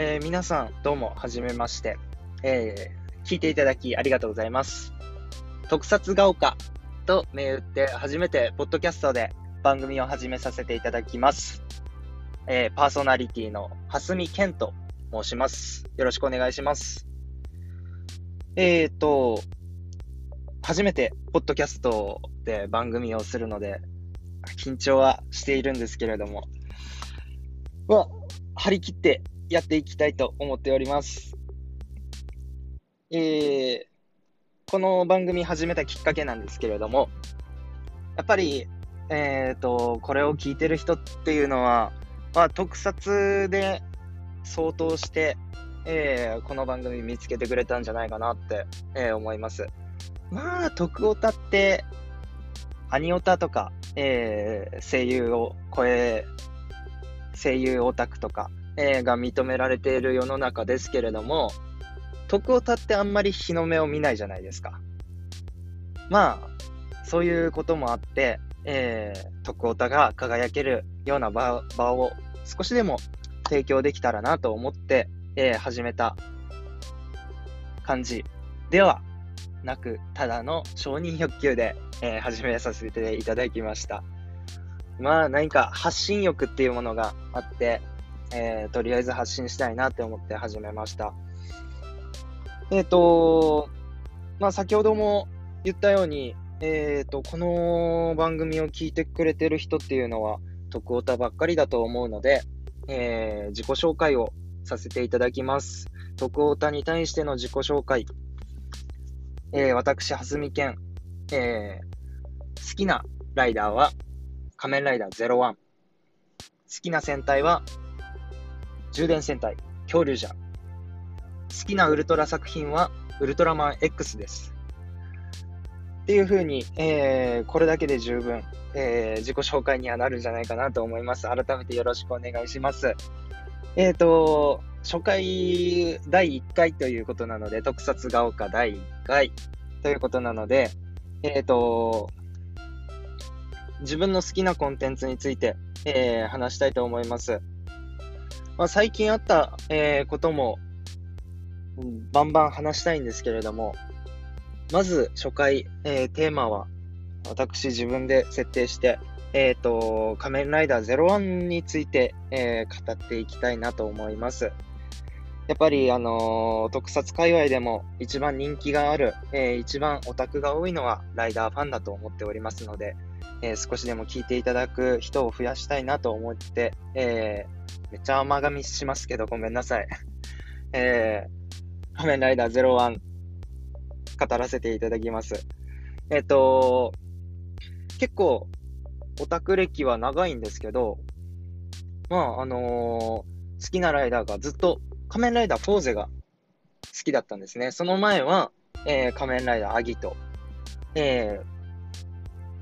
えー、皆さん、どうも、はじめまして。えー、聞いていただきありがとうございます。特撮が丘と銘打って初めて、ポッドキャストで番組を始めさせていただきます。えー、パーソナリティの蓮見健と申します。よろしくお願いします。えっ、ー、と、初めて、ポッドキャストで番組をするので、緊張はしているんですけれども、まあ、張り切ってやっていきたいと思っております。えー、この番組始めたきっかけなんですけれども、やっぱり、えっ、ー、と、これを聞いてる人っていうのは、まあ、特撮で相当して、えー、この番組見つけてくれたんじゃないかなって、えー、思います。まあ、徳オタって、アニオタとか、えー、声優を超え、声優オタクとか、えー、が認められている世の中ですけれども、徳オタってあんまり日の目を見ないじゃないですか。まあ、そういうこともあって、えー、徳オタが輝けるような場場を少しでも提供できたらなと思って、えー、始めた感じではなく、ただの承認欲求で、えー、始めさせていただきました。まあ何か発信欲っていうものがあって、えー、とりあえず発信したいなって思って始めました。えっ、ー、と、まあ先ほども言ったように、えっ、ー、と、この番組を聞いてくれてる人っていうのは、徳オタばっかりだと思うので、えー、自己紹介をさせていただきます。徳オタに対しての自己紹介。えー、私、はすみけん。えー、好きなライダーは、仮面ライダー01。好きな戦隊は、充電戦隊、恐竜じゃ。好きなウルトラ作品は、ウルトラマン X です。っていう風に、えー、これだけで十分、えー、自己紹介にはなるんじゃないかなと思います。改めてよろしくお願いします。えっ、ー、と、初回第1回ということなので、特撮が丘第1回ということなので、えっ、ー、と、自分の好きなコンテンツについて、えー、話したいと思います。まあ、最近あった、えー、ことも、バンバン話したいんですけれども、まず初回、えー、テーマは、私自分で設定して、えっ、ー、と、仮面ライダー01について、えー、語っていきたいなと思います。やっぱり、あのー、特撮界隈でも一番人気がある、えー、一番オタクが多いのはライダーファンだと思っておりますので、えー、少しでも聞いていただく人を増やしたいなと思って、えー、めっちゃ甘噛みしますけど、ごめんなさい。えー、仮面ライダー01、語らせていただきます。えっ、ー、と、結構、オタク歴は長いんですけど、まあ、あのー、好きなライダーがずっと仮面ライダーフォーゼが好きだったんですね。その前は、えー、仮面ライダーアギト。えー、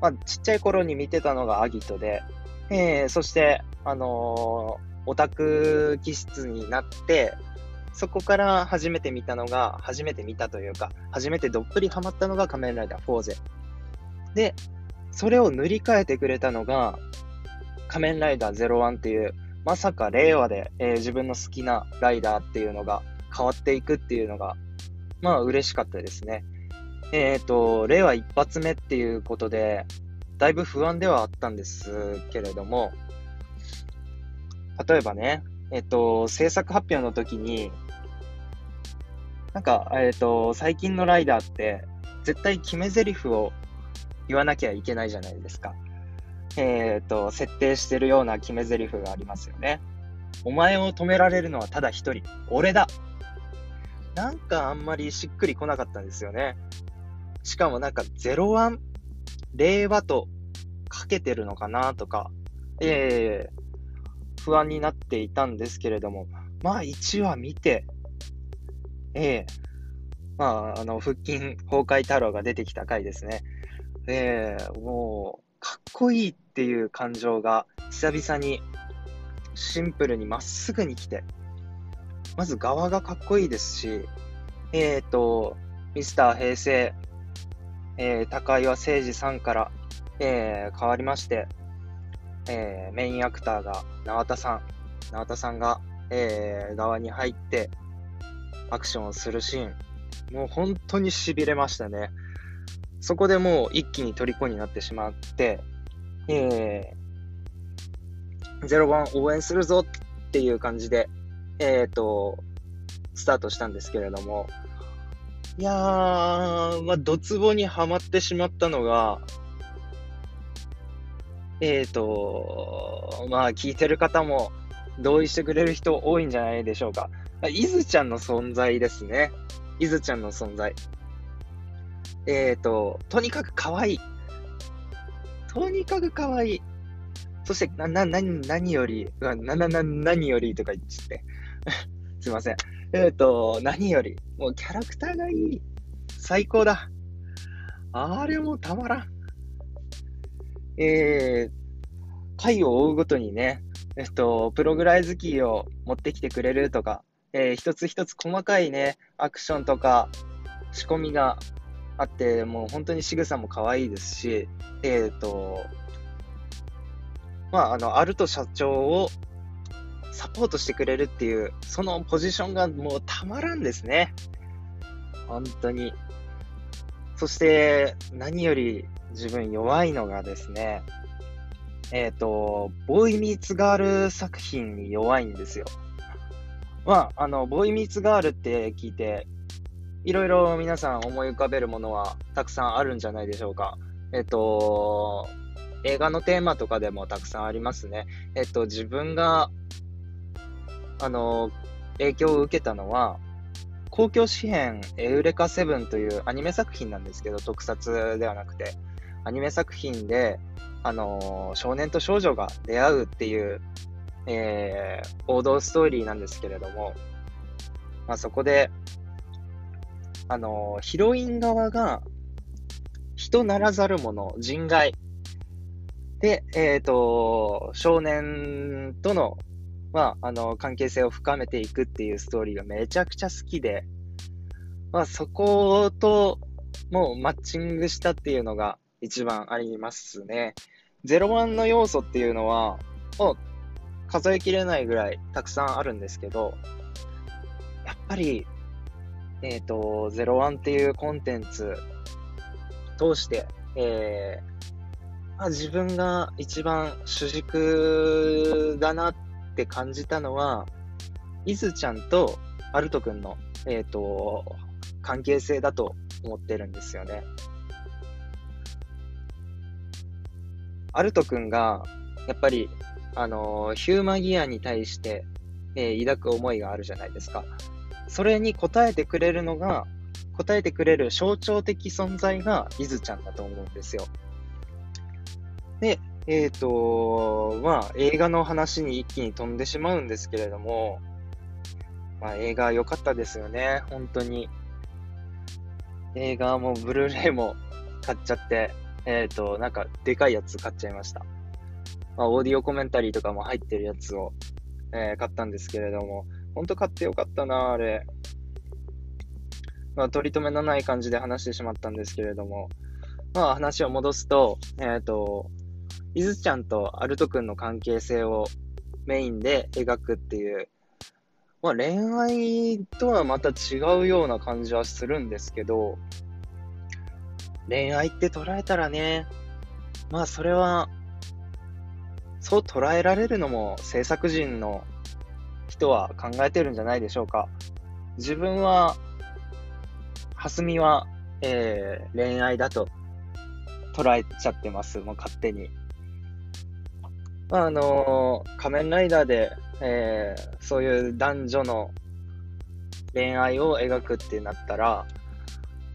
まあ、ちっちゃい頃に見てたのがアギトで、えー、そして、あのー、オタク気質になって、そこから初めて見たのが、初めて見たというか、初めてどっぷりハマったのが仮面ライダーフォーゼ。で、それを塗り替えてくれたのが、仮面ライダー01っていう、まさか令和で、えー、自分の好きなライダーっていうのが変わっていくっていうのが、まあ嬉しかったですね。えっ、ー、と、令和一発目っていうことで、だいぶ不安ではあったんですけれども、例えばね、えっ、ー、と、制作発表の時に、なんか、えっ、ー、と、最近のライダーって、絶対決め台詞を言わなきゃいけないじゃないですか。えっ、と、設定してるような決め台詞がありますよね。お前を止められるのはただ一人、俺だなんかあんまりしっくりこなかったんですよね。しかもなんか01、令和とかけてるのかなとか、ええー、不安になっていたんですけれども、まあ1話見て、ええ。ー、まあ、あの、腹筋崩壊太郎が出てきた回ですね。ええー、もう、かっこいいっていう感情が久々にシンプルにまっすぐに来て、まず側がかっこいいですし、えっ、ー、と、ミスター平成えー、高岩誠二さんから、えー、変わりまして、えー、メインアクターが縄田さん、縄田さんがえー、側に入ってアクションをするシーン、もう本当に痺れましたね。そこでもう一気に虜になってしまって、えー、01応援するぞっていう感じで、えっ、ー、と、スタートしたんですけれども、いやー、まあ、ドツボにはまってしまったのが、えっ、ー、と、まあ、聞いてる方も同意してくれる人多いんじゃないでしょうか。いずちゃんの存在ですね。いずちゃんの存在。えっ、ー、と、とにかく可愛い。とにかく可愛い。そして、な、な、な、何より、な、な、な、何よりとか言って。すいません。えっ、ー、と、何より、もうキャラクターがいい。最高だ。あれもたまらん。えー、回を追うごとにね、えっと、プログライズキーを持ってきてくれるとか、えー、一つ一つ細かいね、アクションとか仕込みがあって、もう本当に仕草も可愛いですし、えっ、ー、と、まあ、あの、アルト社長をサポートしてくれるっていう、そのポジションがもうたまらんですね。本当に。そして、何より自分弱いのがですね、えっ、ー、と、ボーイミーツガール作品に弱いんですよ。まあ、あの、ボーイミーツガールって聞いて、いろいろ皆さん思い浮かべるものはたくさんあるんじゃないでしょうか。えっ、ー、と、映画のテーマとかでもたくさんありますね。えっ、ー、と、自分があの、影響を受けたのは、公共紙幣エウレカセブンというアニメ作品なんですけど、特撮ではなくて、アニメ作品で、あの少年と少女が出会うっていう、えー、王道ストーリーなんですけれども、まあ、そこで、あのヒロイン側が、人ならざる者、人外。で、えっ、ー、と、少年とのまあ、あの、関係性を深めていくっていうストーリーがめちゃくちゃ好きで、まあ、そこともうマッチングしたっていうのが一番ありますね。01の要素っていうのは、もう数えきれないぐらいたくさんあるんですけど、やっぱり、えっ、ー、と、01っていうコンテンツ通して、えーまあ、自分が一番主軸だなっって感じたのは、いずちゃんとアルト君の、えっ、ー、と、関係性だと思ってるんですよね。アルト君が、やっぱり、あの、ヒューマギアに対して、えー、抱く思いがあるじゃないですか。それに応えてくれるのが、応えてくれる象徴的存在がイズちゃんだと思うんですよ。で、えっ、ー、と、まあ、映画の話に一気に飛んでしまうんですけれども、まあ、映画良かったですよね、本当に。映画もブルーレイも買っちゃって、えっ、ー、と、なんか、でかいやつ買っちゃいました。まあ、オーディオコメンタリーとかも入ってるやつを、えー、買ったんですけれども、本当買ってよかったな、あれ。まあ、取り留めのない感じで話してしまったんですけれども、まあ、話を戻すと、えっ、ー、と、いずちゃんとアルト君の関係性をメインで描くっていう、まあ、恋愛とはまた違うような感じはするんですけど、恋愛って捉えたらね、まあそれは、そう捉えられるのも制作人の人は考えてるんじゃないでしょうか。自分は、蓮見は、えー、恋愛だと捉えちゃってます、もう勝手に。まあ、あのー、仮面ライダーで、えー、そういう男女の恋愛を描くってなったら、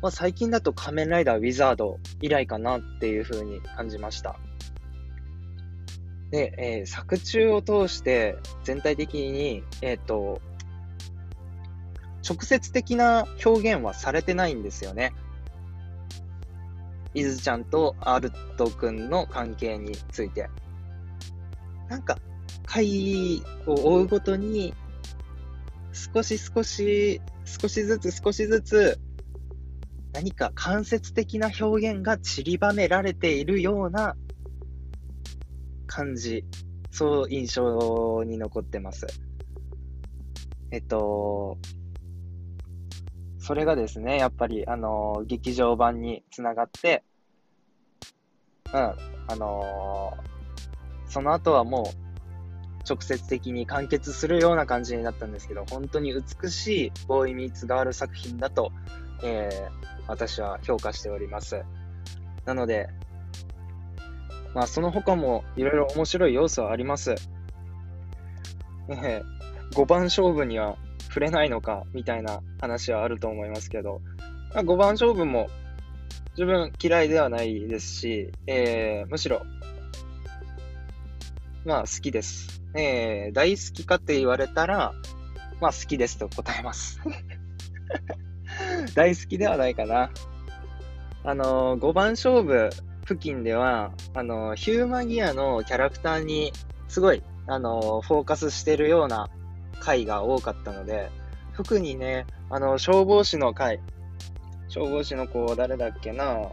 まあ、最近だと仮面ライダーウィザード以来かなっていう風に感じました。で、えー、作中を通して全体的に、えっ、ー、と、直接的な表現はされてないんですよね。いずちゃんとアルト君の関係について。なんか、回を追うごとに、少し少し、少しずつ少しずつ、何か間接的な表現が散りばめられているような感じ、そう印象に残ってます。えっと、それがですね、やっぱり、あの、劇場版につながって、うん、あのその後はもう、直接的に完結するような感じになったんですけど、本当に美しいボーイミーツガール作品だと、えー、私は評価しております。なので、まあ、その他もいろいろ面白い要素はあります。えー、5番勝負には触れないのかみたいな話はあると思いますけど、まあ、5番勝負も自分嫌いではないですし、えー、むしろ、まあ好きです。えー、大好きかって言われたら、まあ好きですと答えます。大好きではないかな。あのー、5番勝負付近では、あのー、ヒューマギアのキャラクターにすごい、あのー、フォーカスしてるような回が多かったので、特にね、あの、消防士の回、消防士の子、誰だっけな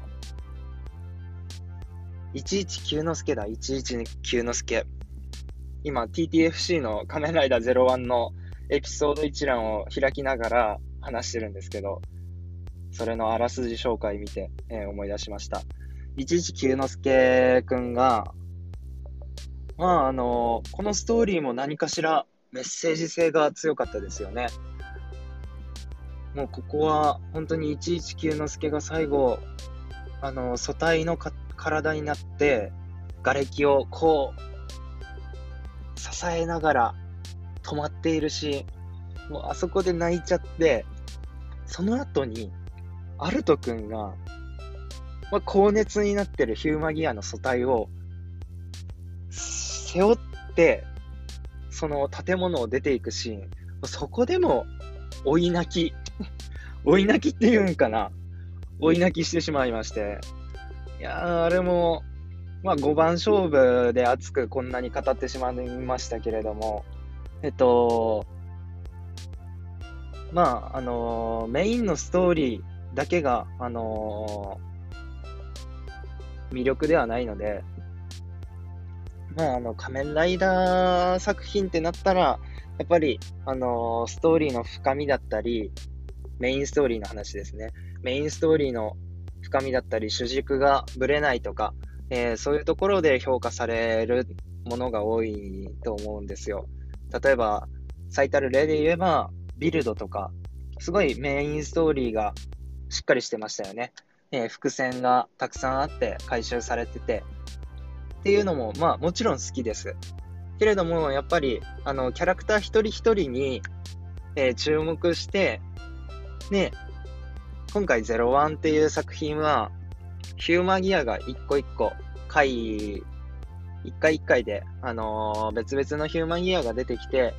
119の助だ、119の助。今、TTFC の仮面ライダー01のエピソード一覧を開きながら話してるんですけど、それのあらすじ紹介見て、えー、思い出しました。119之助くんが、まあ、あの、このストーリーも何かしらメッセージ性が強かったですよね。もうここは本当に119之助が最後、あの、素体の体になって、瓦礫をこう、支えながら止まっているし、もうあそこで泣いちゃって、その後に、アルト君が、まあ、高熱になってるヒューマギアの素体を、背負って、その建物を出ていくシーン、そこでも、追い泣き、追い泣きっていうんかな。追い泣きしてしまいまして。いやー、あれも、まあ5番勝負で熱くこんなに語ってしまいましたけれども、えっと、まあ、あの、メインのストーリーだけが、あの、魅力ではないので、まあ、あの、仮面ライダー作品ってなったら、やっぱり、あの、ストーリーの深みだったり、メインストーリーの話ですね。メインストーリーの深みだったり、主軸がぶれないとか、えー、そういうところで評価されるものが多いと思うんですよ。例えば、最たる例で言えば、ビルドとか、すごいメインストーリーがしっかりしてましたよね。えー、伏線がたくさんあって回収されてて、っていうのも、まあもちろん好きです。けれども、やっぱり、あの、キャラクター一人一人に、えー、注目して、ね、今回01っていう作品は、ヒューマンギアが一個一個、回、一回一回で、あのー、別々のヒューマンギアが出てきて、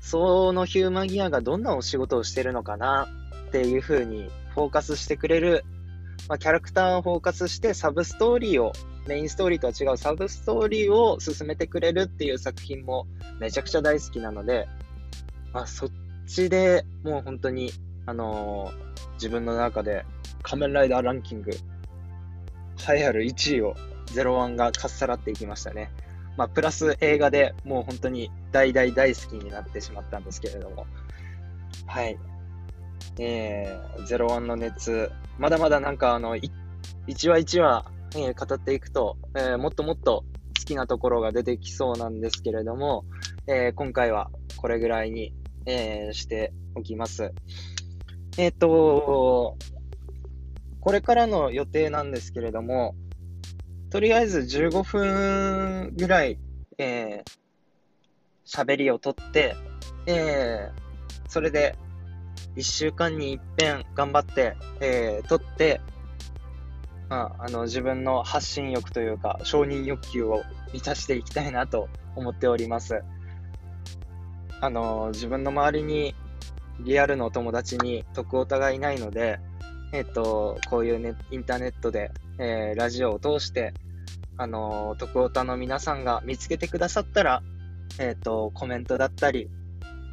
そのヒューマンギアがどんなお仕事をしてるのかなっていう風にフォーカスしてくれる、まあ、キャラクターをフォーカスしてサブストーリーを、メインストーリーとは違うサブストーリーを進めてくれるっていう作品もめちゃくちゃ大好きなので、まあ、そっちでもう本当に、あのー、自分の中で仮面ライダーランキング、栄えある1位を01がかっさらっていきましたね。まあ、プラス映画でもう本当に大大大好きになってしまったんですけれども、はい。えー、01の熱、まだまだなんかあの、1話1話、えー、語っていくと、えー、もっともっと好きなところが出てきそうなんですけれども、えー、今回はこれぐらいに、えー、しておきます。えっ、ー、と、これからの予定なんですけれども、とりあえず15分ぐらい、えー、喋りをとって、えー、それで1週間に一遍頑張って、えー、撮って、まあ、あの自分の発信欲というか承認欲求を満たしていきたいなと思っております。あの自分の周りにリアルの友達に徳お互いないので、えっ、と、こういうね、インターネットで、えー、ラジオを通して、あのー、徳オタの皆さんが見つけてくださったら、えっ、と、コメントだったり、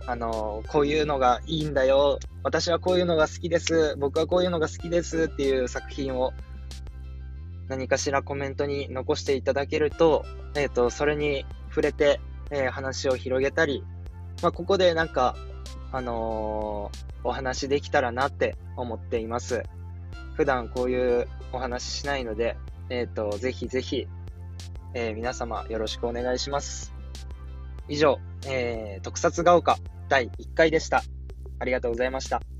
あのー、こういうのがいいんだよ、私はこういうのが好きです、僕はこういうのが好きですっていう作品を何かしらコメントに残していただけると、えっ、と、それに触れて、え話を広げたり、まあ、ここでなんか、あのー、お話できたらなって思っています。普段こういうお話ししないので、えっ、ー、と、ぜひぜひ、えー、皆様よろしくお願いします。以上、えー、特撮が丘第1回でした。ありがとうございました。